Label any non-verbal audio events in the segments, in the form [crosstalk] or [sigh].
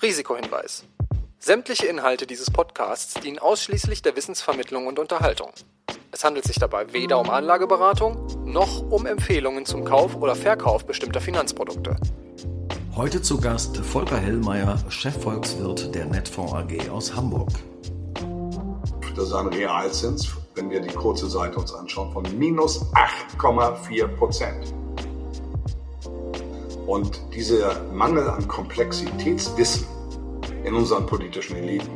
Risikohinweis. Sämtliche Inhalte dieses Podcasts dienen ausschließlich der Wissensvermittlung und Unterhaltung. Es handelt sich dabei weder um Anlageberatung noch um Empfehlungen zum Kauf oder Verkauf bestimmter Finanzprodukte. Heute zu Gast Volker Hellmeier, Chefvolkswirt der Netfonds AG aus Hamburg. Das ist ein Realzins, wenn wir die kurze Seite uns anschauen, von minus 8,4 Prozent. Und dieser Mangel an Komplexitätswissen in unseren politischen Eliten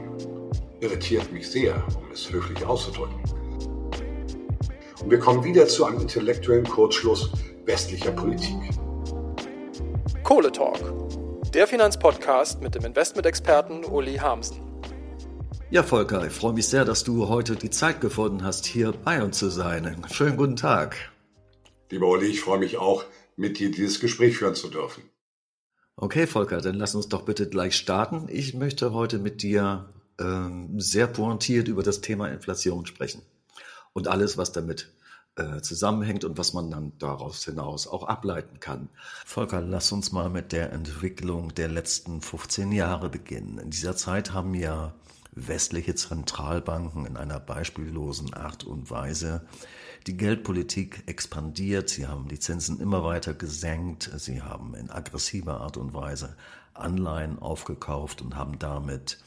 irritiert mich sehr, um es höflich auszudrücken. Und wir kommen wieder zu einem intellektuellen Kurzschluss westlicher Politik. Kohle Talk, der Finanzpodcast mit dem Investmentexperten Uli Hamsen. Ja, Volker, ich freue mich sehr, dass du heute die Zeit gefunden hast, hier bei uns zu sein. Schönen guten Tag. Lieber Olli, ich freue mich auch, mit dir dieses Gespräch führen zu dürfen. Okay, Volker, dann lass uns doch bitte gleich starten. Ich möchte heute mit dir ähm, sehr pointiert über das Thema Inflation sprechen und alles, was damit äh, zusammenhängt und was man dann daraus hinaus auch ableiten kann. Volker, lass uns mal mit der Entwicklung der letzten 15 Jahre beginnen. In dieser Zeit haben ja westliche Zentralbanken in einer beispiellosen Art und Weise die Geldpolitik expandiert, sie haben die Zinsen immer weiter gesenkt, sie haben in aggressiver Art und Weise Anleihen aufgekauft und haben damit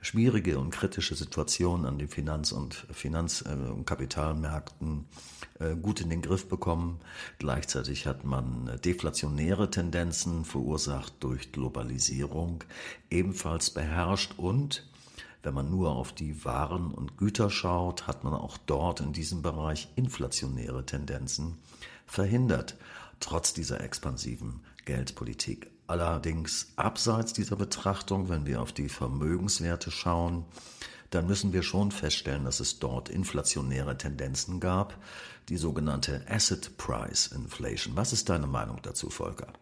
schwierige und kritische Situationen an den Finanz- und Finanz- äh, und Kapitalmärkten äh, gut in den Griff bekommen. Gleichzeitig hat man deflationäre Tendenzen verursacht durch Globalisierung ebenfalls beherrscht und wenn man nur auf die Waren und Güter schaut, hat man auch dort in diesem Bereich inflationäre Tendenzen verhindert, trotz dieser expansiven Geldpolitik. Allerdings abseits dieser Betrachtung, wenn wir auf die Vermögenswerte schauen, dann müssen wir schon feststellen, dass es dort inflationäre Tendenzen gab, die sogenannte Asset Price Inflation. Was ist deine Meinung dazu, Volker?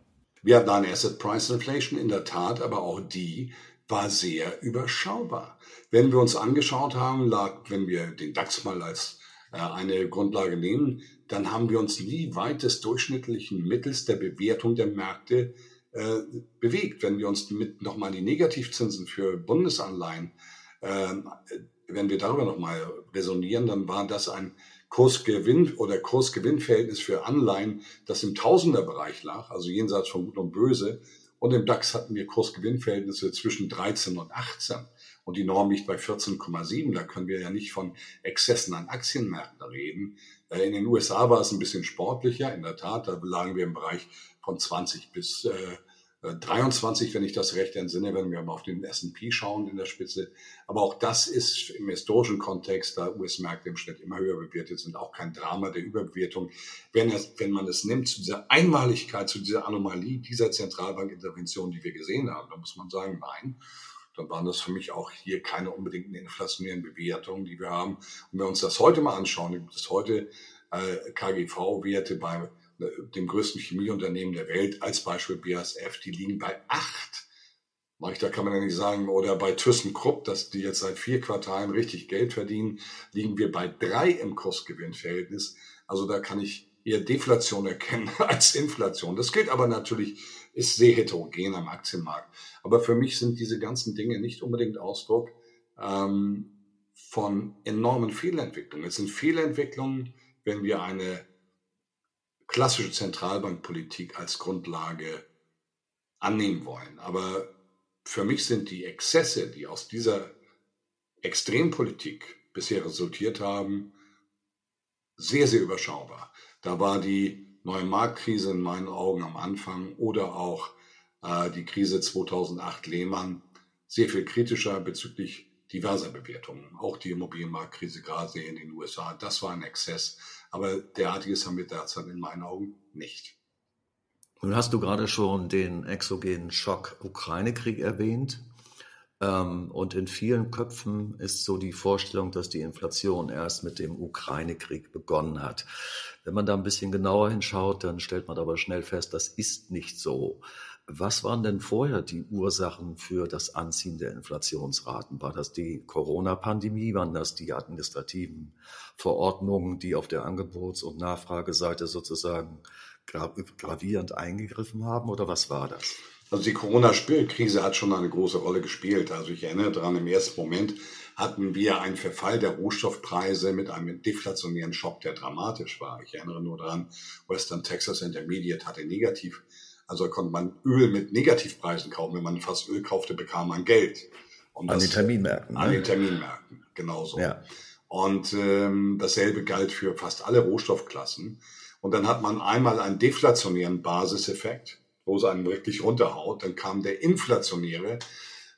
Wir hatten eine Asset Price Inflation in der Tat, aber auch die war sehr überschaubar. Wenn wir uns angeschaut haben, lag, wenn wir den DAX mal als äh, eine Grundlage nehmen, dann haben wir uns nie weit des durchschnittlichen Mittels der Bewertung der Märkte äh, bewegt. Wenn wir uns mit nochmal die Negativzinsen für Bundesanleihen, äh, wenn wir darüber nochmal resonieren, dann war das ein Kursgewinn oder Kursgewinnverhältnis für Anleihen, das im Tausenderbereich lag, also jenseits von Gut und Böse. Und im DAX hatten wir Kursgewinnverhältnisse zwischen 13 und 18 und die Norm liegt bei 14,7. Da können wir ja nicht von Exzessen an Aktienmärkten reden. Äh, in den USA war es ein bisschen sportlicher, in der Tat. Da lagen wir im Bereich von 20 bis äh, 23, wenn ich das recht entsinne, wenn wir mal auf den S&P schauen in der Spitze. Aber auch das ist im historischen Kontext, da US-Märkte im Schnitt immer höher bewertet sind, auch kein Drama der Überbewertung. Wenn, es, wenn man es nimmt zu dieser Einmaligkeit, zu dieser Anomalie dieser Zentralbankintervention, die wir gesehen haben, dann muss man sagen, nein, dann waren das für mich auch hier keine unbedingten inflationären Bewertungen, die wir haben. Und wenn wir uns das heute mal anschauen, gibt es heute äh, KGV-Werte bei dem größten Chemieunternehmen der Welt, als Beispiel BASF, die liegen bei acht. Da kann man ja nicht sagen, oder bei ThyssenKrupp, dass die jetzt seit vier Quartalen richtig Geld verdienen, liegen wir bei drei im Kursgewinnverhältnis. Also da kann ich eher Deflation erkennen [laughs] als Inflation. Das gilt aber natürlich, ist sehr heterogen am Aktienmarkt. Aber für mich sind diese ganzen Dinge nicht unbedingt Ausdruck ähm, von enormen Fehlentwicklungen. Es sind Fehlentwicklungen, wenn wir eine klassische Zentralbankpolitik als Grundlage annehmen wollen. Aber für mich sind die Exzesse, die aus dieser Extrempolitik bisher resultiert haben, sehr, sehr überschaubar. Da war die neue Marktkrise in meinen Augen am Anfang oder auch äh, die Krise 2008 Lehmann sehr viel kritischer bezüglich diverser Bewertungen. Auch die Immobilienmarktkrise gerade in den USA, das war ein Exzess. Aber derartiges haben wir derzeit in meinen Augen nicht. Nun hast du gerade schon den exogenen Schock Ukraine-Krieg erwähnt. Ähm, und in vielen Köpfen ist so die Vorstellung, dass die Inflation erst mit dem Ukraine-Krieg begonnen hat. Wenn man da ein bisschen genauer hinschaut, dann stellt man aber schnell fest, das ist nicht so. Was waren denn vorher die Ursachen für das Anziehen der Inflationsraten? War das die Corona-Pandemie? Waren das die administrativen Verordnungen, die auf der Angebots- und Nachfrageseite sozusagen gravierend eingegriffen haben? Oder was war das? Also die Corona-Krise hat schon eine große Rolle gespielt. Also ich erinnere daran, im ersten Moment hatten wir einen Verfall der Rohstoffpreise mit einem deflationären Schock, der dramatisch war. Ich erinnere nur daran, Western Texas Intermediate hatte negativ, also konnte man Öl mit Negativpreisen kaufen. Wenn man fast Öl kaufte, bekam man Geld. Und an das, den Terminmärkten. An ne? den Terminmärkten, genauso. Ja. Und ähm, dasselbe galt für fast alle Rohstoffklassen. Und dann hat man einmal einen deflationären Basiseffekt wo es einen wirklich runterhaut. Dann kam der inflationäre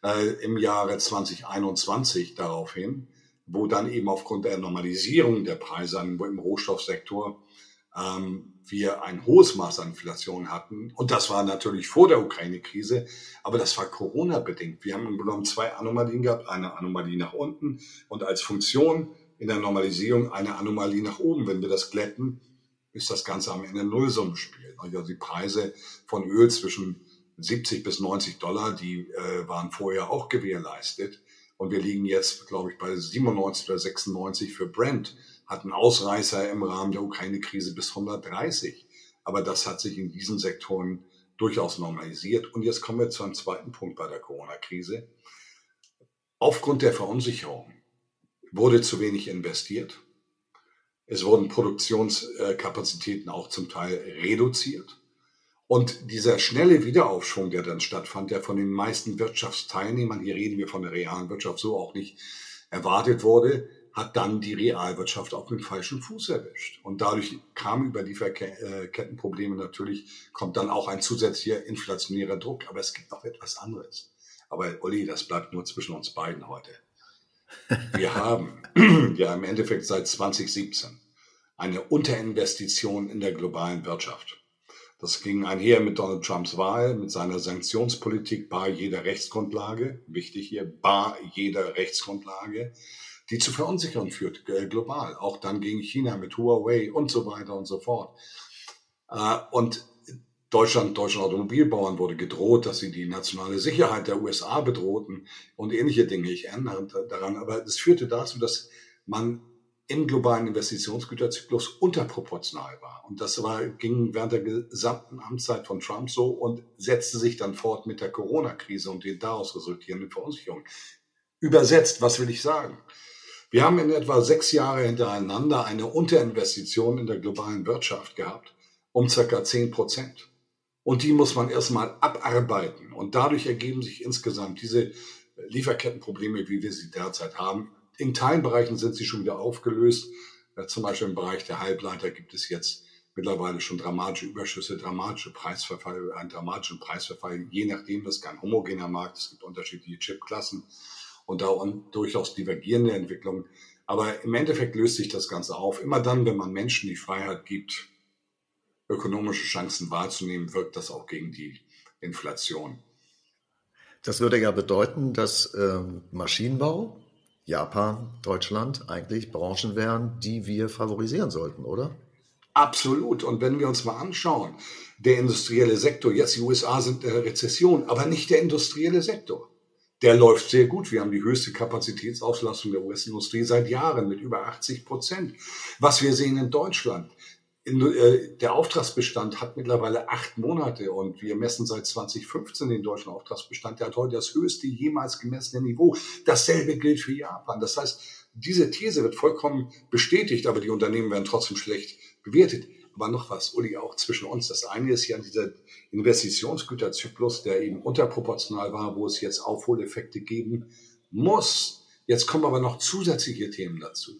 äh, im Jahre 2021 daraufhin, wo dann eben aufgrund der Normalisierung der Preise im Rohstoffsektor ähm, wir ein hohes Maß an Inflation hatten. Und das war natürlich vor der Ukraine-Krise, aber das war Corona-bedingt. Wir haben im Grunde zwei Anomalien gehabt, eine Anomalie nach unten und als Funktion in der Normalisierung eine Anomalie nach oben. Wenn wir das glätten, ist das Ganze am Ende ein Nullsummenspiel. Also die Preise von Öl zwischen 70 bis 90 Dollar, die äh, waren vorher auch gewährleistet. Und wir liegen jetzt, glaube ich, bei 97 oder 96 für Brent. Hatten Ausreißer im Rahmen der Ukraine-Krise bis 130. Aber das hat sich in diesen Sektoren durchaus normalisiert. Und jetzt kommen wir zu einem zweiten Punkt bei der Corona-Krise. Aufgrund der Verunsicherung wurde zu wenig investiert. Es wurden Produktionskapazitäten auch zum Teil reduziert. Und dieser schnelle Wiederaufschwung, der dann stattfand, der von den meisten Wirtschaftsteilnehmern, hier reden wir von der realen Wirtschaft, so auch nicht erwartet wurde, hat dann die Realwirtschaft auf den falschen Fuß erwischt. Und dadurch kam über Lieferkettenprobleme natürlich, kommt dann auch ein zusätzlicher inflationärer Druck. Aber es gibt noch etwas anderes. Aber Olli, das bleibt nur zwischen uns beiden heute. Wir [laughs] haben [clears throat] ja im Endeffekt seit 2017 eine Unterinvestition in der globalen Wirtschaft. Das ging einher mit Donald Trumps Wahl, mit seiner Sanktionspolitik bar jeder Rechtsgrundlage, wichtig hier, bar jeder Rechtsgrundlage, die zu Verunsicherung führt, äh, global, auch dann gegen China mit Huawei und so weiter und so fort. Äh, und Deutschland, deutschen Automobilbauern wurde gedroht, dass sie die nationale Sicherheit der USA bedrohten und ähnliche Dinge. Ich erinnere daran, aber es führte dazu, dass man im globalen Investitionsgüterzyklus unterproportional war. Und das war, ging während der gesamten Amtszeit von Trump so und setzte sich dann fort mit der Corona-Krise und den daraus resultierenden Verunsicherungen. Übersetzt, was will ich sagen? Wir haben in etwa sechs Jahre hintereinander eine Unterinvestition in der globalen Wirtschaft gehabt, um circa zehn Prozent. Und die muss man erstmal abarbeiten. Und dadurch ergeben sich insgesamt diese Lieferkettenprobleme, wie wir sie derzeit haben. In Teilbereichen sind sie schon wieder aufgelöst. Zum Beispiel im Bereich der Halbleiter gibt es jetzt mittlerweile schon dramatische Überschüsse, dramatische Preisverfall, einen dramatischen Preisverfall, je nachdem, das ist kein homogener Markt, es gibt unterschiedliche Chipklassen und da durchaus divergierende Entwicklungen. Aber im Endeffekt löst sich das Ganze auf. Immer dann, wenn man Menschen die Freiheit gibt, ökonomische Chancen wahrzunehmen, wirkt das auch gegen die Inflation. Das würde ja bedeuten, dass ähm, Maschinenbau, Japan, Deutschland eigentlich Branchen wären, die wir favorisieren sollten, oder? Absolut. Und wenn wir uns mal anschauen, der industrielle Sektor, jetzt die USA sind in der Rezession, aber nicht der industrielle Sektor. Der läuft sehr gut. Wir haben die höchste Kapazitätsauslastung der US-Industrie seit Jahren mit über 80 Prozent. Was wir sehen in Deutschland, äh, der Auftragsbestand hat mittlerweile acht Monate und wir messen seit 2015 den deutschen Auftragsbestand. Der hat heute das höchste jemals gemessene Niveau. Dasselbe gilt für Japan. Das heißt, diese These wird vollkommen bestätigt, aber die Unternehmen werden trotzdem schlecht bewertet. Aber noch was, Uli, auch zwischen uns. Das eine ist ja dieser Investitionsgüterzyklus, der eben unterproportional war, wo es jetzt Aufholeffekte geben muss. Jetzt kommen aber noch zusätzliche Themen dazu.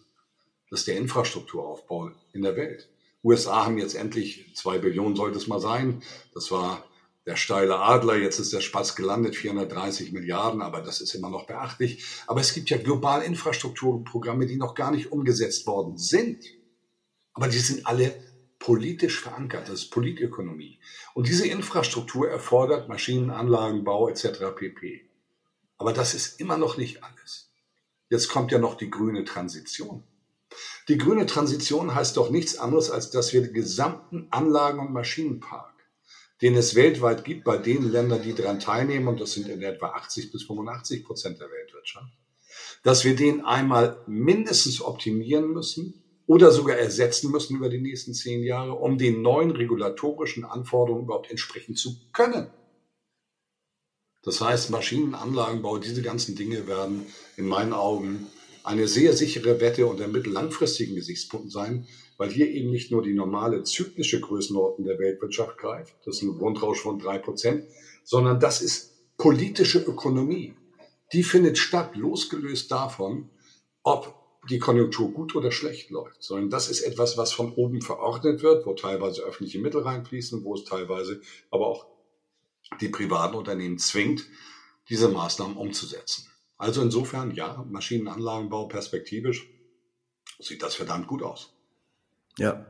Das ist der Infrastrukturaufbau in der Welt. USA haben jetzt endlich zwei Billionen sollte es mal sein. Das war der steile Adler. Jetzt ist der Spaß gelandet, 430 Milliarden, aber das ist immer noch beachtlich. Aber es gibt ja global Infrastrukturprogramme, die noch gar nicht umgesetzt worden sind. Aber die sind alle politisch verankert. Das ist Politökonomie. Und diese Infrastruktur erfordert Maschinenanlagenbau etc. pp. Aber das ist immer noch nicht alles. Jetzt kommt ja noch die grüne Transition. Die grüne Transition heißt doch nichts anderes, als dass wir den gesamten Anlagen- und Maschinenpark, den es weltweit gibt, bei den Ländern, die daran teilnehmen, und das sind in etwa 80 bis 85 Prozent der Weltwirtschaft, dass wir den einmal mindestens optimieren müssen oder sogar ersetzen müssen über die nächsten zehn Jahre, um den neuen regulatorischen Anforderungen überhaupt entsprechen zu können. Das heißt, Maschinenanlagenbau, diese ganzen Dinge werden in meinen Augen eine sehr sichere Wette unter mittellangfristigen Gesichtspunkten sein, weil hier eben nicht nur die normale zyklische Größenordnung der Weltwirtschaft greift, das ist ein Grundrausch von drei Prozent, sondern das ist politische Ökonomie. Die findet statt, losgelöst davon, ob die Konjunktur gut oder schlecht läuft, sondern das ist etwas, was von oben verordnet wird, wo teilweise öffentliche Mittel reinfließen, wo es teilweise aber auch die privaten Unternehmen zwingt, diese Maßnahmen umzusetzen. Also insofern, ja, Maschinenanlagenbau perspektivisch sieht das verdammt gut aus. Ja,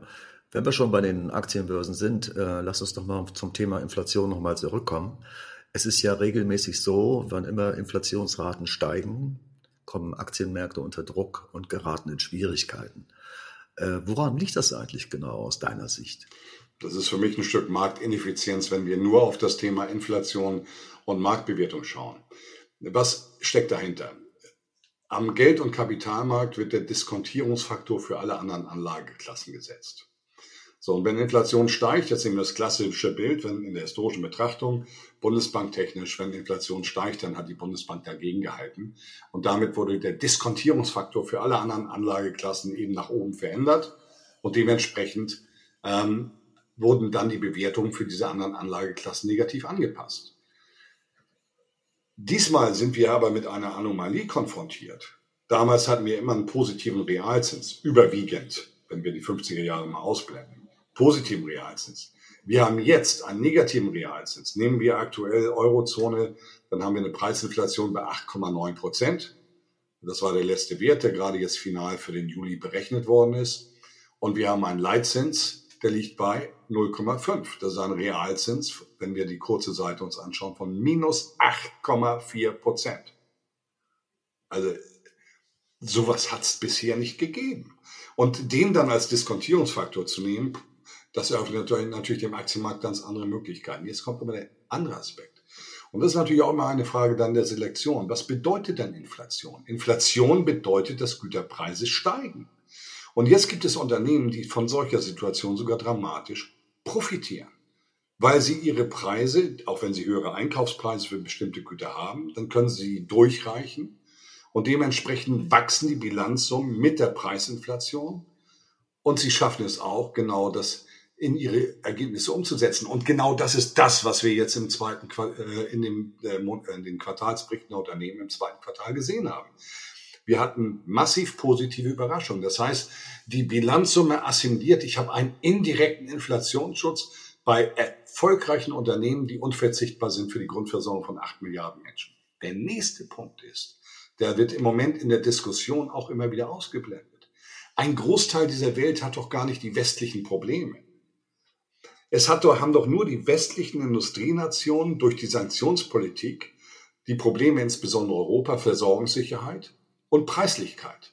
wenn wir schon bei den Aktienbörsen sind, äh, lass uns doch mal zum Thema Inflation nochmal zurückkommen. Es ist ja regelmäßig so, wann immer Inflationsraten steigen, kommen Aktienmärkte unter Druck und geraten in Schwierigkeiten. Äh, woran liegt das eigentlich genau aus deiner Sicht? Das ist für mich ein Stück Marktineffizienz, wenn wir nur auf das Thema Inflation und Marktbewertung schauen. Was steckt dahinter? Am Geld- und Kapitalmarkt wird der Diskontierungsfaktor für alle anderen Anlageklassen gesetzt. So, und wenn Inflation steigt, jetzt nehmen wir das klassische Bild, wenn in der historischen Betrachtung, Bundesbanktechnisch, wenn Inflation steigt, dann hat die Bundesbank dagegen gehalten. Und damit wurde der Diskontierungsfaktor für alle anderen Anlageklassen eben nach oben verändert. Und dementsprechend ähm, wurden dann die Bewertungen für diese anderen Anlageklassen negativ angepasst. Diesmal sind wir aber mit einer Anomalie konfrontiert. Damals hatten wir immer einen positiven Realzins, überwiegend, wenn wir die 50er Jahre mal ausblenden positiven Realzins. Wir haben jetzt einen negativen Realzins. Nehmen wir aktuell Eurozone, dann haben wir eine Preisinflation bei 8,9 Prozent. Das war der letzte Wert, der gerade jetzt final für den Juli berechnet worden ist. Und wir haben einen Leitzins, der liegt bei 0,5. Das ist ein Realzins, wenn wir die kurze Seite uns anschauen, von minus 8,4 Prozent. Also sowas hat es bisher nicht gegeben. Und den dann als Diskontierungsfaktor zu nehmen, das eröffnet natürlich dem Aktienmarkt ganz andere Möglichkeiten. Jetzt kommt aber der andere Aspekt. Und das ist natürlich auch immer eine Frage dann der Selektion. Was bedeutet denn Inflation? Inflation bedeutet, dass Güterpreise steigen. Und jetzt gibt es Unternehmen, die von solcher Situation sogar dramatisch profitieren. Weil sie ihre Preise, auch wenn sie höhere Einkaufspreise für bestimmte Güter haben, dann können sie durchreichen. Und dementsprechend wachsen die Bilanzsummen mit der Preisinflation. Und sie schaffen es auch, genau das in ihre Ergebnisse umzusetzen. Und genau das ist das, was wir jetzt im zweiten äh, in, dem, äh, in den Quartalsberichten der Unternehmen im zweiten Quartal gesehen haben. Wir hatten massiv positive Überraschungen. Das heißt, die Bilanzsumme assimiliert. Ich habe einen indirekten Inflationsschutz bei erfolgreichen Unternehmen, die unverzichtbar sind für die Grundversorgung von acht Milliarden Menschen. Der nächste Punkt ist, der wird im Moment in der Diskussion auch immer wieder ausgeblendet. Ein Großteil dieser Welt hat doch gar nicht die westlichen Probleme. Es hat haben doch nur die westlichen Industrienationen durch die Sanktionspolitik die Probleme insbesondere Europa, Versorgungssicherheit und Preislichkeit.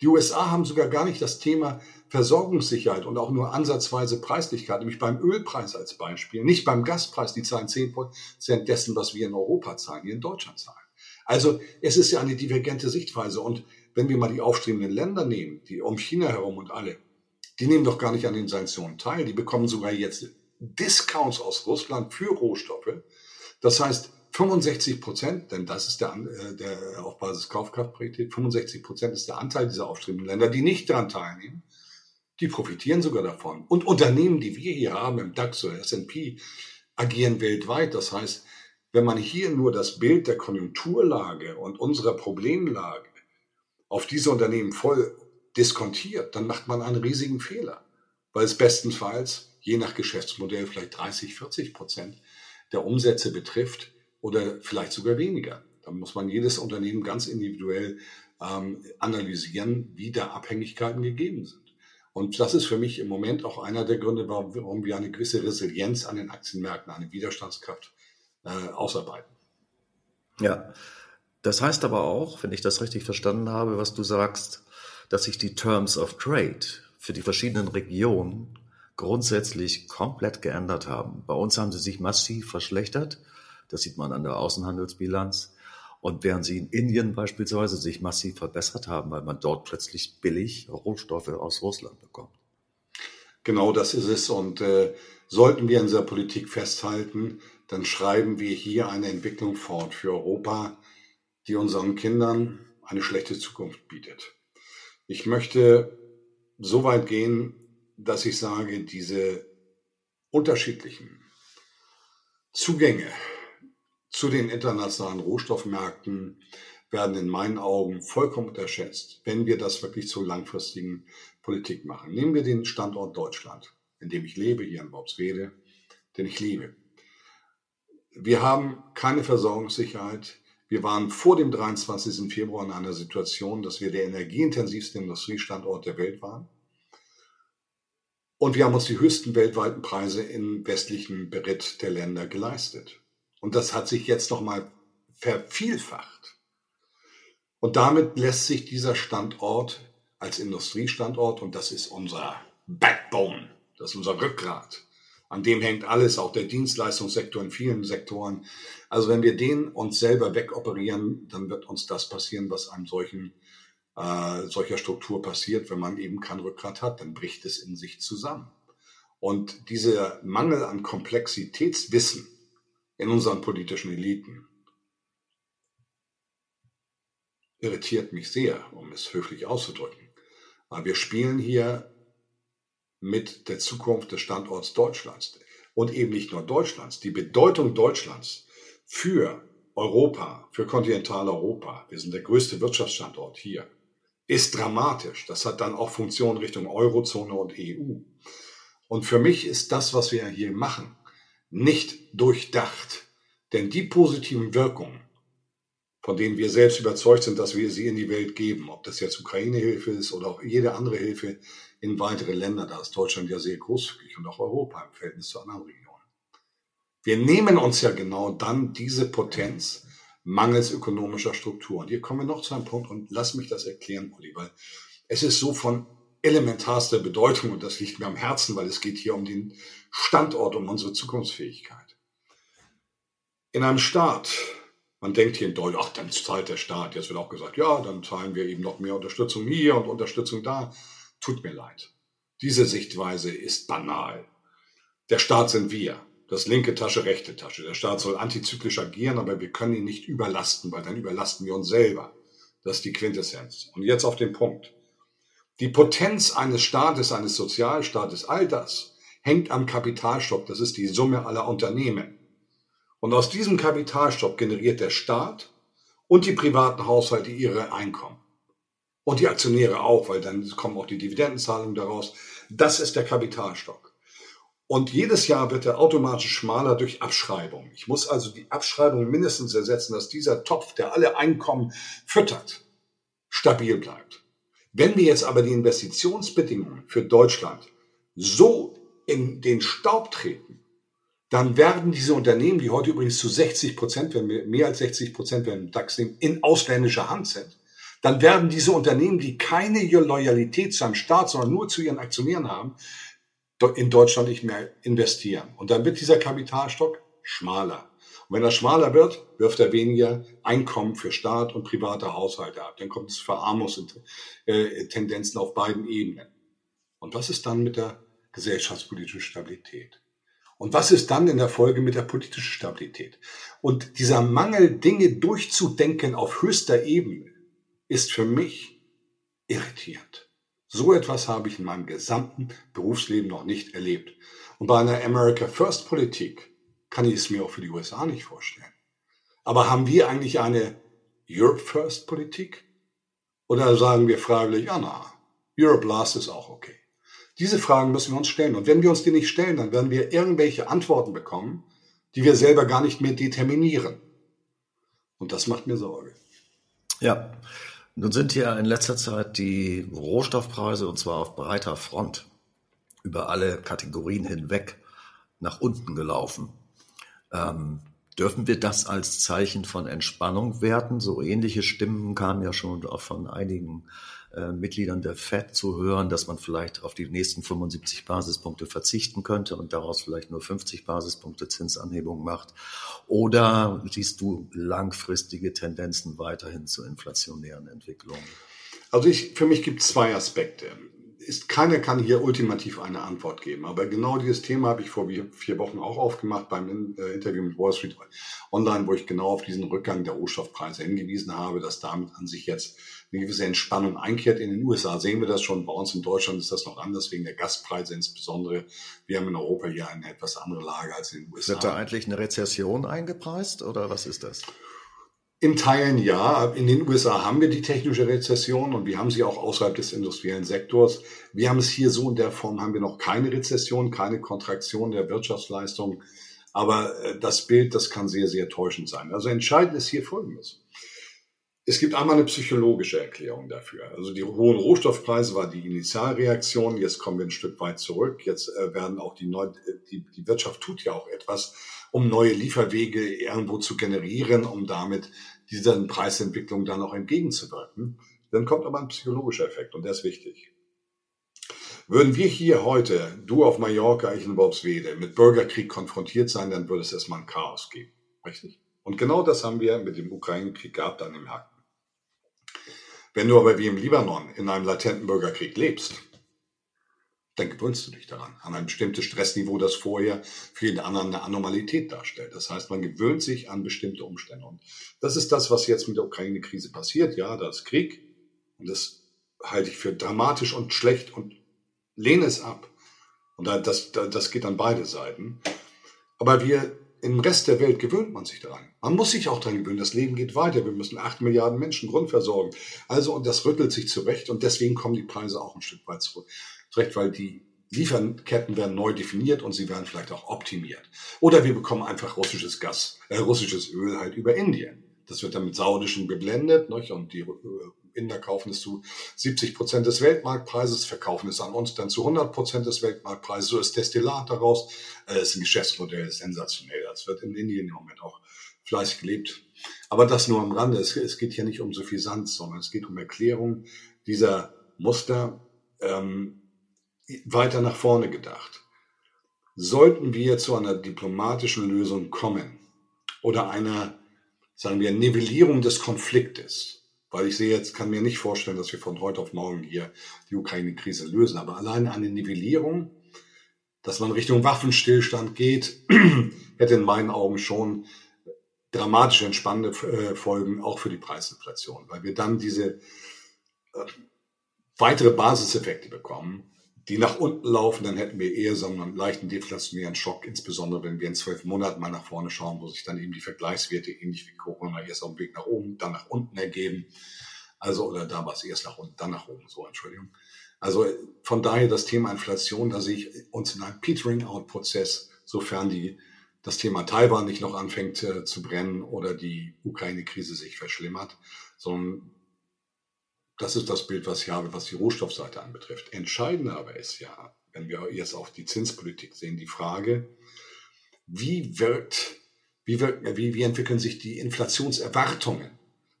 Die USA haben sogar gar nicht das Thema Versorgungssicherheit und auch nur ansatzweise Preislichkeit, nämlich beim Ölpreis als Beispiel, nicht beim Gaspreis, die zahlen 10 Prozent dessen, was wir in Europa zahlen, hier in Deutschland zahlen. Also es ist ja eine divergente Sichtweise und wenn wir mal die aufstrebenden Länder nehmen, die um China herum und alle, die nehmen doch gar nicht an den Sanktionen teil. Die bekommen sogar jetzt Discounts aus Russland für Rohstoffe. Das heißt, 65 Prozent, denn das ist der, äh, der auf Basis Kaufkraftparität, 65 Prozent ist der Anteil dieser aufstrebenden Länder, die nicht daran teilnehmen. Die profitieren sogar davon. Und Unternehmen, die wir hier haben im DAX oder S&P, agieren weltweit. Das heißt, wenn man hier nur das Bild der Konjunkturlage und unserer Problemlage auf diese Unternehmen voll diskontiert, dann macht man einen riesigen Fehler, weil es bestenfalls je nach Geschäftsmodell vielleicht 30, 40 Prozent der Umsätze betrifft oder vielleicht sogar weniger. Da muss man jedes Unternehmen ganz individuell ähm, analysieren, wie da Abhängigkeiten gegeben sind. Und das ist für mich im Moment auch einer der Gründe, warum wir eine gewisse Resilienz an den Aktienmärkten, eine Widerstandskraft äh, ausarbeiten. Ja, das heißt aber auch, wenn ich das richtig verstanden habe, was du sagst, dass sich die Terms of Trade für die verschiedenen Regionen grundsätzlich komplett geändert haben. Bei uns haben sie sich massiv verschlechtert. Das sieht man an der Außenhandelsbilanz. Und während sie in Indien beispielsweise sich massiv verbessert haben, weil man dort plötzlich billig Rohstoffe aus Russland bekommt. Genau das ist es. Und äh, sollten wir in dieser Politik festhalten, dann schreiben wir hier eine Entwicklung fort für Europa, die unseren Kindern eine schlechte Zukunft bietet. Ich möchte so weit gehen, dass ich sage, diese unterschiedlichen Zugänge zu den internationalen Rohstoffmärkten werden in meinen Augen vollkommen unterschätzt, wenn wir das wirklich zur langfristigen Politik machen. Nehmen wir den Standort Deutschland, in dem ich lebe, hier in Bobswede, den ich liebe. Wir haben keine Versorgungssicherheit. Wir waren vor dem 23. Februar in einer Situation, dass wir der energieintensivste Industriestandort der Welt waren. Und wir haben uns die höchsten weltweiten Preise im westlichen Beritt der Länder geleistet. Und das hat sich jetzt nochmal vervielfacht. Und damit lässt sich dieser Standort als Industriestandort, und das ist unser Backbone, das ist unser Rückgrat, an dem hängt alles, auch der Dienstleistungssektor in vielen Sektoren. Also wenn wir den uns selber wegoperieren, dann wird uns das passieren, was einem solchen, äh, solcher Struktur passiert, wenn man eben kein Rückgrat hat, dann bricht es in sich zusammen. Und dieser Mangel an Komplexitätswissen in unseren politischen Eliten irritiert mich sehr, um es höflich auszudrücken. Aber wir spielen hier mit der Zukunft des Standorts Deutschlands und eben nicht nur Deutschlands. Die Bedeutung Deutschlands für Europa, für Kontinentaleuropa, wir sind der größte Wirtschaftsstandort hier, ist dramatisch. Das hat dann auch Funktionen Richtung Eurozone und EU. Und für mich ist das, was wir hier machen, nicht durchdacht. Denn die positiven Wirkungen, von denen wir selbst überzeugt sind, dass wir sie in die Welt geben, ob das jetzt Ukraine-Hilfe ist oder auch jede andere Hilfe, in weitere Länder. Da ist Deutschland ja sehr großzügig und auch Europa im Verhältnis zu anderen Regionen. Wir nehmen uns ja genau dann diese Potenz mangels ökonomischer Struktur. Und hier kommen wir noch zu einem Punkt und lass mich das erklären, Uli, weil es ist so von elementarster Bedeutung und das liegt mir am Herzen, weil es geht hier um den Standort, um unsere Zukunftsfähigkeit. In einem Staat, man denkt hier in Deutschland, ach, dann zahlt der Staat. Jetzt wird auch gesagt, ja, dann zahlen wir eben noch mehr Unterstützung hier und Unterstützung da. Tut mir leid. Diese Sichtweise ist banal. Der Staat sind wir. Das linke Tasche, rechte Tasche. Der Staat soll antizyklisch agieren, aber wir können ihn nicht überlasten, weil dann überlasten wir uns selber. Das ist die Quintessenz. Und jetzt auf den Punkt. Die Potenz eines Staates, eines Sozialstaates, all das hängt am Kapitalstock. Das ist die Summe aller Unternehmen. Und aus diesem Kapitalstock generiert der Staat und die privaten Haushalte ihre Einkommen. Und die Aktionäre auch, weil dann kommen auch die Dividendenzahlungen daraus. Das ist der Kapitalstock. Und jedes Jahr wird er automatisch schmaler durch Abschreibung. Ich muss also die Abschreibung mindestens ersetzen, dass dieser Topf, der alle Einkommen füttert, stabil bleibt. Wenn wir jetzt aber die Investitionsbedingungen für Deutschland so in den Staub treten, dann werden diese Unternehmen, die heute übrigens zu 60 Prozent, wenn wir mehr als 60 Prozent, wenn wir DAX nehmen, in ausländischer Hand sind, dann werden diese Unternehmen, die keine Loyalität zu einem Staat, sondern nur zu ihren Aktionären haben, in Deutschland nicht mehr investieren. Und dann wird dieser Kapitalstock schmaler. Und wenn er schmaler wird, wirft er weniger Einkommen für Staat und private Haushalte ab. Dann kommt es Verarmungstendenzen auf beiden Ebenen. Und was ist dann mit der gesellschaftspolitischen Stabilität? Und was ist dann in der Folge mit der politischen Stabilität? Und dieser Mangel, Dinge durchzudenken auf höchster Ebene, ist für mich irritierend. So etwas habe ich in meinem gesamten Berufsleben noch nicht erlebt. Und bei einer America First Politik kann ich es mir auch für die USA nicht vorstellen. Aber haben wir eigentlich eine Europe First Politik? Oder sagen wir freiwillig, ja na, Europe Last ist auch okay. Diese Fragen müssen wir uns stellen. Und wenn wir uns die nicht stellen, dann werden wir irgendwelche Antworten bekommen, die wir selber gar nicht mehr determinieren. Und das macht mir Sorge. Ja, nun sind ja in letzter Zeit die Rohstoffpreise, und zwar auf breiter Front, über alle Kategorien hinweg nach unten gelaufen. Ähm, dürfen wir das als Zeichen von Entspannung werten? So ähnliche Stimmen kamen ja schon auch von einigen äh, Mitgliedern der FED zu hören, dass man vielleicht auf die nächsten 75 Basispunkte verzichten könnte und daraus vielleicht nur 50 Basispunkte Zinsanhebung macht? Oder siehst du langfristige Tendenzen weiterhin zu inflationären Entwicklungen? Also ich, für mich gibt es zwei Aspekte. ist, keiner kann hier ultimativ eine Antwort geben. Aber genau dieses Thema habe ich vor vier Wochen auch aufgemacht beim äh, Interview mit Wall Street Online, wo ich genau auf diesen Rückgang der Rohstoffpreise hingewiesen habe, dass damit an sich jetzt eine gewisse Entspannung einkehrt. In den USA sehen wir das schon. Bei uns in Deutschland ist das noch anders, wegen der Gaspreise insbesondere. Wir haben in Europa hier eine etwas andere Lage als in den USA. Wird da eigentlich eine Rezession eingepreist oder was ist das? In Teilen ja. In den USA haben wir die technische Rezession und wir haben sie auch außerhalb des industriellen Sektors. Wir haben es hier so in der Form, haben wir noch keine Rezession, keine Kontraktion der Wirtschaftsleistung. Aber äh, das Bild, das kann sehr, sehr täuschend sein. Also entscheidend ist hier Folgendes. Es gibt einmal eine psychologische Erklärung dafür. Also die hohen Rohstoffpreise war die Initialreaktion. Jetzt kommen wir ein Stück weit zurück. Jetzt äh, werden auch die, Neu die, die Wirtschaft tut ja auch etwas um neue Lieferwege irgendwo zu generieren, um damit dieser Preisentwicklung dann auch entgegenzuwirken. Dann kommt aber ein psychologischer Effekt und der ist wichtig. Würden wir hier heute, du auf Mallorca, ich in Worpswede, mit Bürgerkrieg konfrontiert sein, dann würde es erstmal ein Chaos geben. Richtig? Und genau das haben wir mit dem Ukraine-Krieg gehabt an dem Haken. Wenn du aber wie im Libanon in einem latenten Bürgerkrieg lebst, dann gewöhnst du dich daran, an ein bestimmtes Stressniveau, das vorher für jeden anderen eine Anormalität darstellt. Das heißt, man gewöhnt sich an bestimmte Umstände. Und das ist das, was jetzt mit der Ukraine-Krise passiert. Ja, da ist Krieg und das halte ich für dramatisch und schlecht und lehne es ab. Und das, das geht an beide Seiten. Aber wir im Rest der Welt gewöhnt man sich daran. Man muss sich auch daran gewöhnen. Das Leben geht weiter. Wir müssen acht Milliarden Menschen grundversorgen. Also, und das rüttelt sich zurecht und deswegen kommen die Preise auch ein Stück weit zurück zurecht, weil die Lieferketten werden neu definiert und sie werden vielleicht auch optimiert. Oder wir bekommen einfach russisches Gas, äh, russisches Öl halt über Indien. Das wird dann mit saudischem geblendet nicht? und die äh, Inder kaufen es zu 70 Prozent des Weltmarktpreises, verkaufen es an uns dann zu 100 Prozent des Weltmarktpreises. So ist Destillat daraus. Das äh, ist ein Geschäftsmodell, ist sensationell. Das wird in Indien im Moment auch fleißig gelebt. Aber das nur am Rande. Es, es geht hier nicht um so viel Sand, sondern es geht um Erklärung dieser Muster. Ähm, weiter nach vorne gedacht. Sollten wir zu einer diplomatischen Lösung kommen oder einer, sagen wir, Nivellierung des Konfliktes, weil ich sehe jetzt, kann mir nicht vorstellen, dass wir von heute auf morgen hier die Ukraine-Krise lösen, aber alleine eine Nivellierung, dass man Richtung Waffenstillstand geht, [clears throat] hätte in meinen Augen schon dramatisch entspannende äh, Folgen auch für die Preisinflation, weil wir dann diese äh, weitere Basiseffekte bekommen, die nach unten laufen, dann hätten wir eher so einen leichten deflationären Schock, insbesondere wenn wir in zwölf Monaten mal nach vorne schauen, wo sich dann eben die Vergleichswerte ähnlich wie Corona erst auf dem Weg nach oben, dann nach unten ergeben. Also, oder da war es erst nach unten, dann nach oben, so, Entschuldigung. Also von daher das Thema Inflation, da sehe ich uns in einem Petering-out-Prozess, sofern die, das Thema Taiwan nicht noch anfängt äh, zu brennen oder die Ukraine-Krise sich verschlimmert, sondern das ist das Bild, was ich habe, was die Rohstoffseite anbetrifft. Entscheidender aber ist ja, wenn wir jetzt auf die Zinspolitik sehen, die Frage, wie wirkt, wie, wirkt, wie, wie entwickeln sich die Inflationserwartungen?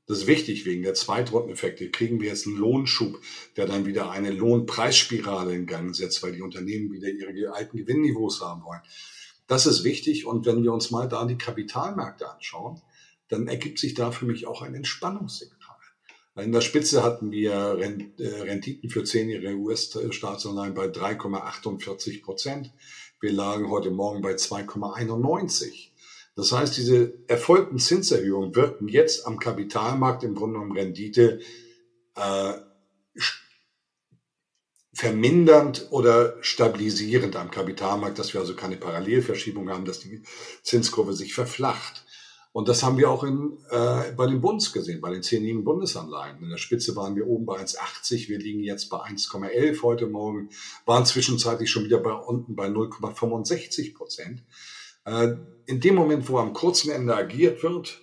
Das ist wichtig wegen der Zweitrundeneffekte. Kriegen wir jetzt einen Lohnschub, der dann wieder eine Lohnpreisspirale in Gang setzt, weil die Unternehmen wieder ihre alten Gewinnniveaus haben wollen. Das ist wichtig. Und wenn wir uns mal da die Kapitalmärkte anschauen, dann ergibt sich da für mich auch ein Entspannungssignal. In der Spitze hatten wir äh, Renditen für zehnjährige US-Staatsanleihen bei 3,48 Prozent. Wir lagen heute Morgen bei 2,91. Das heißt, diese erfolgten Zinserhöhungen wirken jetzt am Kapitalmarkt im Grunde genommen Rendite äh, vermindernd oder stabilisierend am Kapitalmarkt, dass wir also keine Parallelverschiebung haben, dass die Zinskurve sich verflacht. Und das haben wir auch in, äh, bei den Bunds gesehen, bei den zehnjährigen Bundesanleihen. In der Spitze waren wir oben bei 1,80, wir liegen jetzt bei 1,11 heute Morgen, waren zwischenzeitlich schon wieder bei unten bei 0,65 Prozent. Äh, in dem Moment, wo am kurzen Ende agiert wird,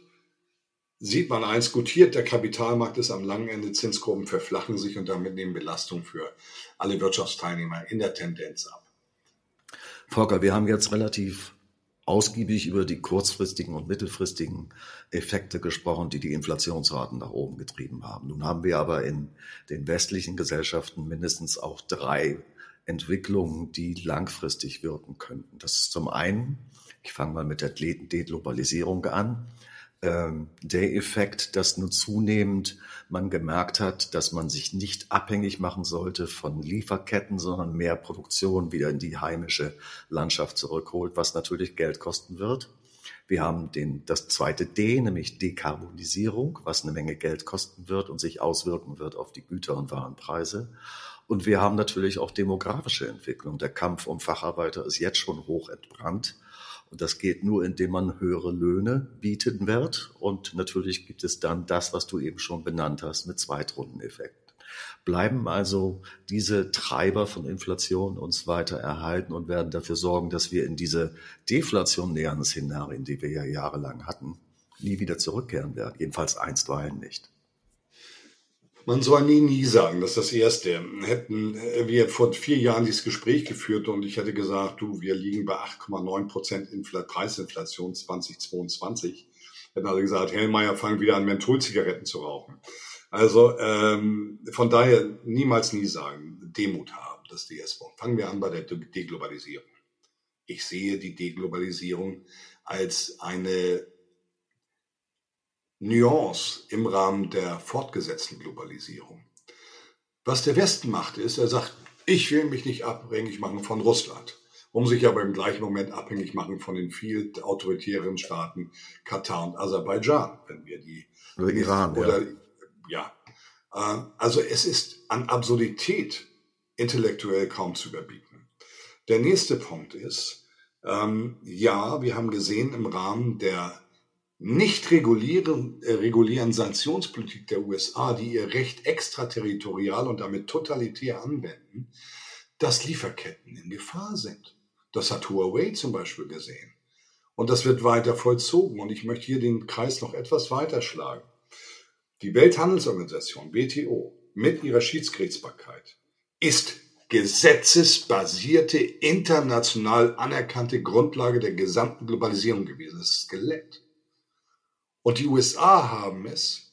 sieht man eins gutiert, der Kapitalmarkt ist am langen Ende, Zinskurven verflachen sich und damit nehmen Belastungen für alle Wirtschaftsteilnehmer in der Tendenz ab. Volker, wir haben jetzt relativ ausgiebig über die kurzfristigen und mittelfristigen Effekte gesprochen, die die Inflationsraten nach oben getrieben haben. Nun haben wir aber in den westlichen Gesellschaften mindestens auch drei Entwicklungen, die langfristig wirken könnten. Das ist zum einen, ich fange mal mit der Deglobalisierung an, der Effekt, dass nur zunehmend man gemerkt hat, dass man sich nicht abhängig machen sollte von Lieferketten, sondern mehr Produktion wieder in die heimische Landschaft zurückholt, was natürlich Geld kosten wird. Wir haben den, das zweite D, nämlich Dekarbonisierung, was eine Menge Geld kosten wird und sich auswirken wird auf die Güter- und Warenpreise. Und wir haben natürlich auch demografische Entwicklung. Der Kampf um Facharbeiter ist jetzt schon hoch entbrannt. Und das geht nur, indem man höhere Löhne bieten wird. Und natürlich gibt es dann das, was du eben schon benannt hast, mit Zweitrundeneffekt. Bleiben also diese Treiber von Inflation uns weiter erhalten und werden dafür sorgen, dass wir in diese deflationären Szenarien, die wir ja jahrelang hatten, nie wieder zurückkehren werden. Jedenfalls einstweilen nicht. Man soll nie, nie sagen, das ist das Erste. Hätten wir vor vier Jahren dieses Gespräch geführt und ich hätte gesagt, du, wir liegen bei 8,9 Prozent Preisinflation 2022, hätten alle gesagt, Hellmeier, fangen wieder an, Mentholzigaretten zu rauchen. Also ähm, von daher niemals nie sagen, Demut haben, das ist die erste Fangen wir an bei der Deglobalisierung. Ich sehe die Deglobalisierung als eine Nuance im Rahmen der fortgesetzten Globalisierung. Was der Westen macht, ist, er sagt, ich will mich nicht abhängig machen von Russland, um sich aber im gleichen Moment abhängig machen von den viel autoritären Staaten Katar und Aserbaidschan, wenn wir die oder Iran oder ja. ja. Äh, also es ist an Absurdität intellektuell kaum zu überbieten. Der nächste Punkt ist, ähm, ja, wir haben gesehen im Rahmen der nicht regulieren, äh, regulären Sanktionspolitik der USA, die ihr Recht extraterritorial und damit totalitär anwenden, dass Lieferketten in Gefahr sind. Das hat Huawei zum Beispiel gesehen. Und das wird weiter vollzogen. Und ich möchte hier den Kreis noch etwas weiter schlagen. Die Welthandelsorganisation, WTO, mit ihrer Schiedsgerichtsbarkeit ist gesetzesbasierte, international anerkannte Grundlage der gesamten Globalisierung gewesen. Das ist Skelett. Und die USA haben es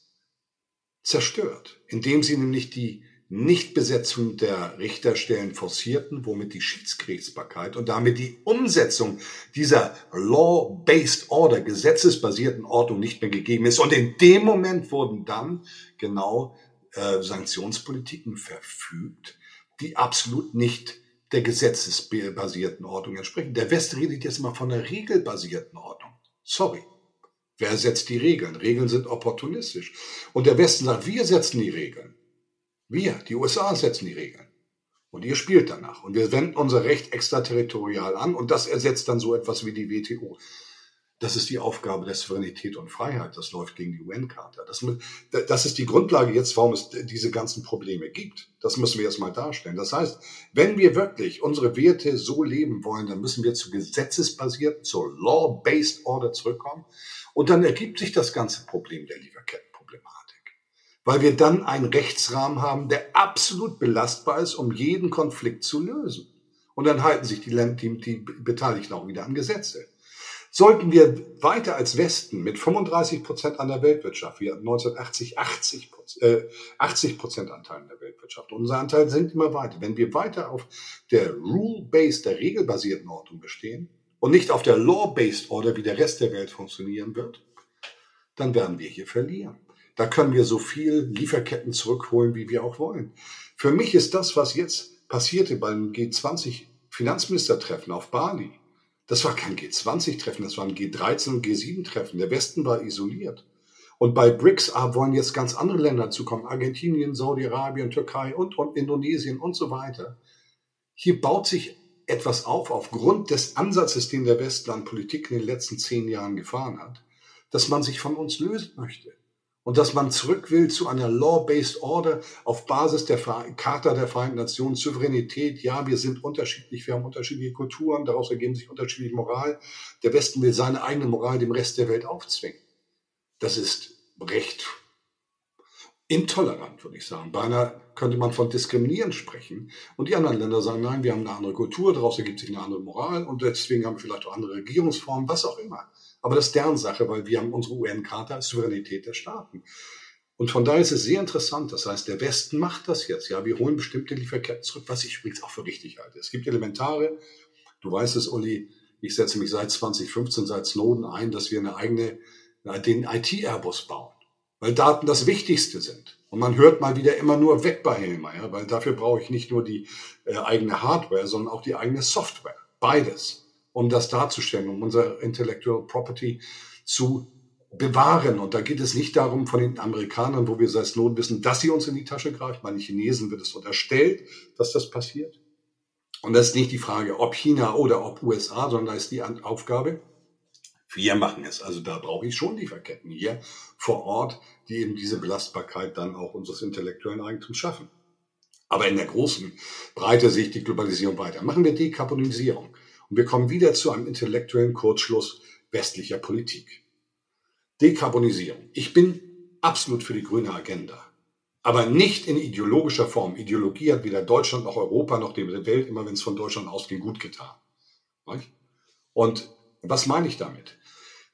zerstört, indem sie nämlich die Nichtbesetzung der Richterstellen forcierten, womit die Schiedsgerichtsbarkeit und damit die Umsetzung dieser Law-Based Order, gesetzesbasierten Ordnung nicht mehr gegeben ist. Und in dem Moment wurden dann genau äh, Sanktionspolitiken verfügt, die absolut nicht der gesetzesbasierten Ordnung entsprechen. Der Westen redet jetzt immer von der regelbasierten Ordnung. Sorry. Wer setzt die Regeln? Regeln sind opportunistisch. Und der Westen sagt, wir setzen die Regeln. Wir, die USA setzen die Regeln. Und ihr spielt danach. Und wir wenden unser Recht extraterritorial an und das ersetzt dann so etwas wie die WTO. Das ist die Aufgabe der Souveränität und Freiheit. Das läuft gegen die UN-Charta. Das, das, ist die Grundlage jetzt, warum es diese ganzen Probleme gibt. Das müssen wir erstmal darstellen. Das heißt, wenn wir wirklich unsere Werte so leben wollen, dann müssen wir zu gesetzesbasierten, zur Law-Based Order zurückkommen. Und dann ergibt sich das ganze Problem der Lieferkettenproblematik. Weil wir dann einen Rechtsrahmen haben, der absolut belastbar ist, um jeden Konflikt zu lösen. Und dann halten sich die, die, die Beteiligten auch wieder an Gesetze. Sollten wir weiter als Westen mit 35 Prozent an der Weltwirtschaft, wir hatten 1980 80 äh, 80 Prozent Anteil an der Weltwirtschaft. Unser Anteil sinkt immer weiter. Wenn wir weiter auf der Rule-Based, der regelbasierten Ordnung bestehen und nicht auf der Law-Based Order, wie der Rest der Welt funktionieren wird, dann werden wir hier verlieren. Da können wir so viel Lieferketten zurückholen, wie wir auch wollen. Für mich ist das, was jetzt passierte beim G20 Finanzministertreffen auf Bali, das war kein G20-Treffen, das war ein G13 und G7-Treffen. Der Westen war isoliert. Und bei BRICS wollen jetzt ganz andere Länder zukommen. Argentinien, Saudi-Arabien, Türkei und, und Indonesien und so weiter. Hier baut sich etwas auf aufgrund des Ansatzes, den der Westen an Politik in den letzten zehn Jahren gefahren hat, dass man sich von uns lösen möchte und dass man zurück will zu einer Law-Based Order auf Basis der Charta der Vereinten Nationen, Souveränität. Ja, wir sind unterschiedlich, wir haben unterschiedliche Kulturen, daraus ergeben sich unterschiedliche Moral. Der Westen will seine eigene Moral dem Rest der Welt aufzwingen. Das ist recht intolerant, würde ich sagen. Beinahe könnte man von Diskriminieren sprechen. Und die anderen Länder sagen, nein, wir haben eine andere Kultur, daraus ergibt sich eine andere Moral und deswegen haben wir vielleicht auch andere Regierungsformen, was auch immer. Aber das ist deren Sache, weil wir haben unsere UN-Charta als Souveränität der Staaten. Und von daher ist es sehr interessant. Das heißt, der Westen macht das jetzt. Ja, wir holen bestimmte Lieferketten zurück, was ich übrigens auch für richtig halte. Es gibt elementare, du weißt es, Uli, ich setze mich seit 2015, seit Snowden ein, dass wir eine eigene den IT-Airbus bauen, weil Daten das Wichtigste sind. Und man hört mal wieder immer nur weg bei Hellmeier, weil dafür brauche ich nicht nur die äh, eigene Hardware, sondern auch die eigene Software. Beides, um das darzustellen, um unsere Intellectual Property zu bewahren. Und da geht es nicht darum von den Amerikanern, wo wir seit Not wissen, dass sie uns in die Tasche greifen. Bei den Chinesen wird es unterstellt, dass das passiert. Und das ist nicht die Frage, ob China oder ob USA, sondern da ist die Aufgabe, wir machen es. Also da brauche ich schon Lieferketten hier vor Ort, die eben diese Belastbarkeit dann auch unseres intellektuellen Eigentums schaffen. Aber in der großen Breite sehe ich die Globalisierung weiter. Machen wir Dekarbonisierung. Und wir kommen wieder zu einem intellektuellen Kurzschluss westlicher Politik. Dekarbonisierung. Ich bin absolut für die grüne Agenda. Aber nicht in ideologischer Form. Ideologie hat weder Deutschland noch Europa noch die Welt, immer wenn es von Deutschland ausging, gut getan. Und was meine ich damit?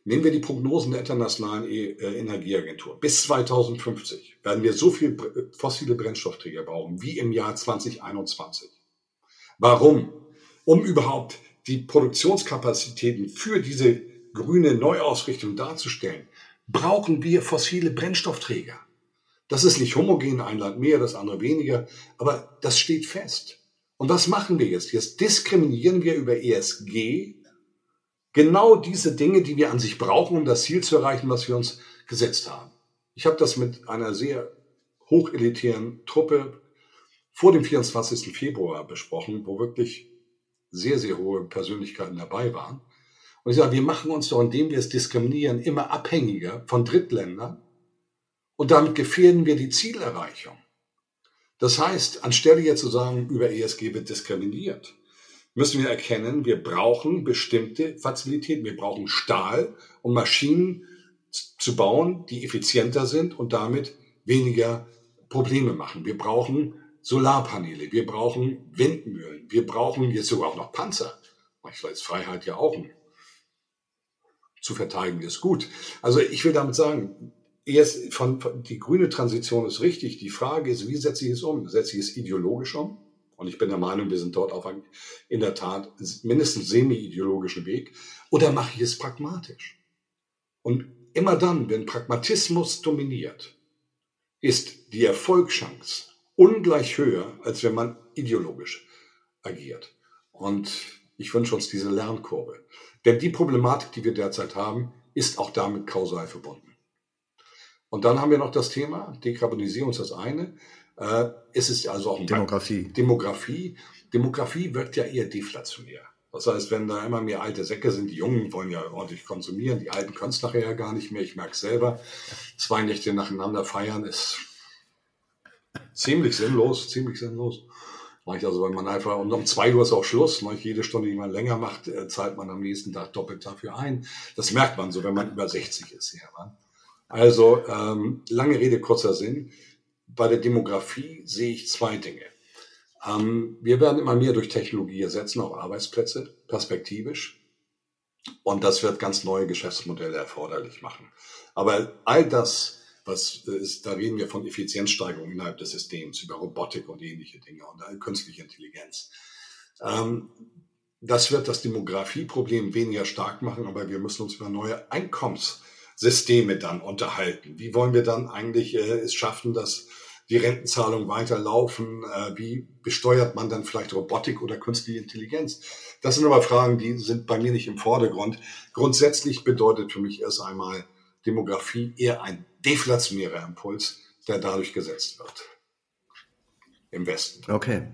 Nehmen wir die Prognosen der Internationalen e äh, Energieagentur. Bis 2050 werden wir so viel fossile Brennstoffträger brauchen wie im Jahr 2021. Warum? Um überhaupt die Produktionskapazitäten für diese grüne Neuausrichtung darzustellen, brauchen wir fossile Brennstoffträger. Das ist nicht homogen, ein Land mehr, das andere weniger, aber das steht fest. Und was machen wir jetzt? Jetzt diskriminieren wir über ESG genau diese Dinge, die wir an sich brauchen, um das Ziel zu erreichen, was wir uns gesetzt haben. Ich habe das mit einer sehr hochelitären Truppe vor dem 24. Februar besprochen, wo wirklich sehr, sehr hohe Persönlichkeiten dabei waren. Und ich sage, wir machen uns doch, indem wir es diskriminieren, immer abhängiger von Drittländern und damit gefährden wir die Zielerreichung. Das heißt, anstelle jetzt zu sagen, über ESG wird diskriminiert, müssen wir erkennen, wir brauchen bestimmte Fazilitäten. Wir brauchen Stahl, um Maschinen zu bauen, die effizienter sind und damit weniger Probleme machen. Wir brauchen Solarpaneele, wir brauchen Windmühlen, wir brauchen jetzt sogar auch noch Panzer. Manchmal ist Freiheit ja auch ein zu verteidigen ist gut. Also ich will damit sagen, erst von, von, die grüne Transition ist richtig. Die Frage ist, wie setze ich es um? Setze ich es ideologisch um? Und ich bin der Meinung, wir sind dort auf einem in der Tat mindestens semi-ideologischen Weg. Oder mache ich es pragmatisch? Und immer dann, wenn Pragmatismus dominiert, ist die Erfolgschance ungleich höher, als wenn man ideologisch agiert. Und ich wünsche uns diese Lernkurve. Denn die Problematik, die wir derzeit haben, ist auch damit kausal verbunden. Und dann haben wir noch das Thema, Dekarbonisierung ist das eine. Äh, es ist also auch Demografie. Demografie. Demografie wirkt ja eher deflationär. Das heißt, wenn da immer mehr alte Säcke sind, die Jungen wollen ja ordentlich konsumieren, die Alten können es nachher ja gar nicht mehr. Ich merke selber, zwei Nächte nacheinander feiern ist ziemlich sinnlos, ziemlich sinnlos. Also wenn man einfach, und um zwei Uhr ist auch Schluss, jede Stunde, die man länger macht, äh, zahlt man am nächsten Tag doppelt dafür ein. Das merkt man so, wenn man über 60 ist. Ja, also ähm, lange Rede, kurzer Sinn bei der Demografie sehe ich zwei Dinge. Ähm, wir werden immer mehr durch Technologie ersetzen, auch Arbeitsplätze, perspektivisch. Und das wird ganz neue Geschäftsmodelle erforderlich machen. Aber all das, was ist, da reden wir von Effizienzsteigerung innerhalb des Systems, über Robotik und ähnliche Dinge und künstliche Intelligenz. Ähm, das wird das Demografieproblem weniger stark machen, aber wir müssen uns über neue Einkommenssysteme dann unterhalten. Wie wollen wir dann eigentlich äh, es schaffen, dass die Rentenzahlungen weiterlaufen? Äh, wie besteuert man dann vielleicht Robotik oder künstliche Intelligenz? Das sind aber Fragen, die sind bei mir nicht im Vordergrund. Grundsätzlich bedeutet für mich erst einmal Demografie eher ein deflationärer Impuls, der dadurch gesetzt wird. Im Westen. Okay.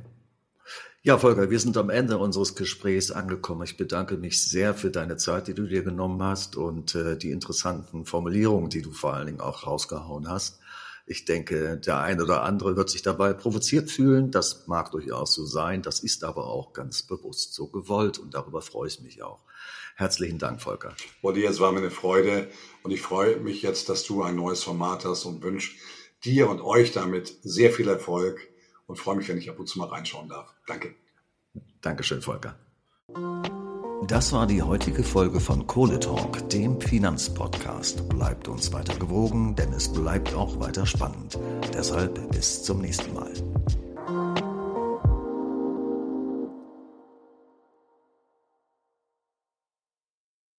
Ja, Volker, wir sind am Ende unseres Gesprächs angekommen. Ich bedanke mich sehr für deine Zeit, die du dir genommen hast und äh, die interessanten Formulierungen, die du vor allen Dingen auch rausgehauen hast. Ich denke, der eine oder andere wird sich dabei provoziert fühlen. Das mag durchaus so sein. Das ist aber auch ganz bewusst so gewollt und darüber freue ich mich auch. Herzlichen Dank, Volker. Olli, es war mir eine Freude und ich freue mich jetzt, dass du ein neues Format hast und wünsche dir und euch damit sehr viel Erfolg und freue mich, wenn ich ab und zu mal reinschauen darf. Danke. Dankeschön, Volker. Das war die heutige Folge von Kohle Talk, dem Finanzpodcast. Bleibt uns weiter gewogen, denn es bleibt auch weiter spannend. Deshalb bis zum nächsten Mal.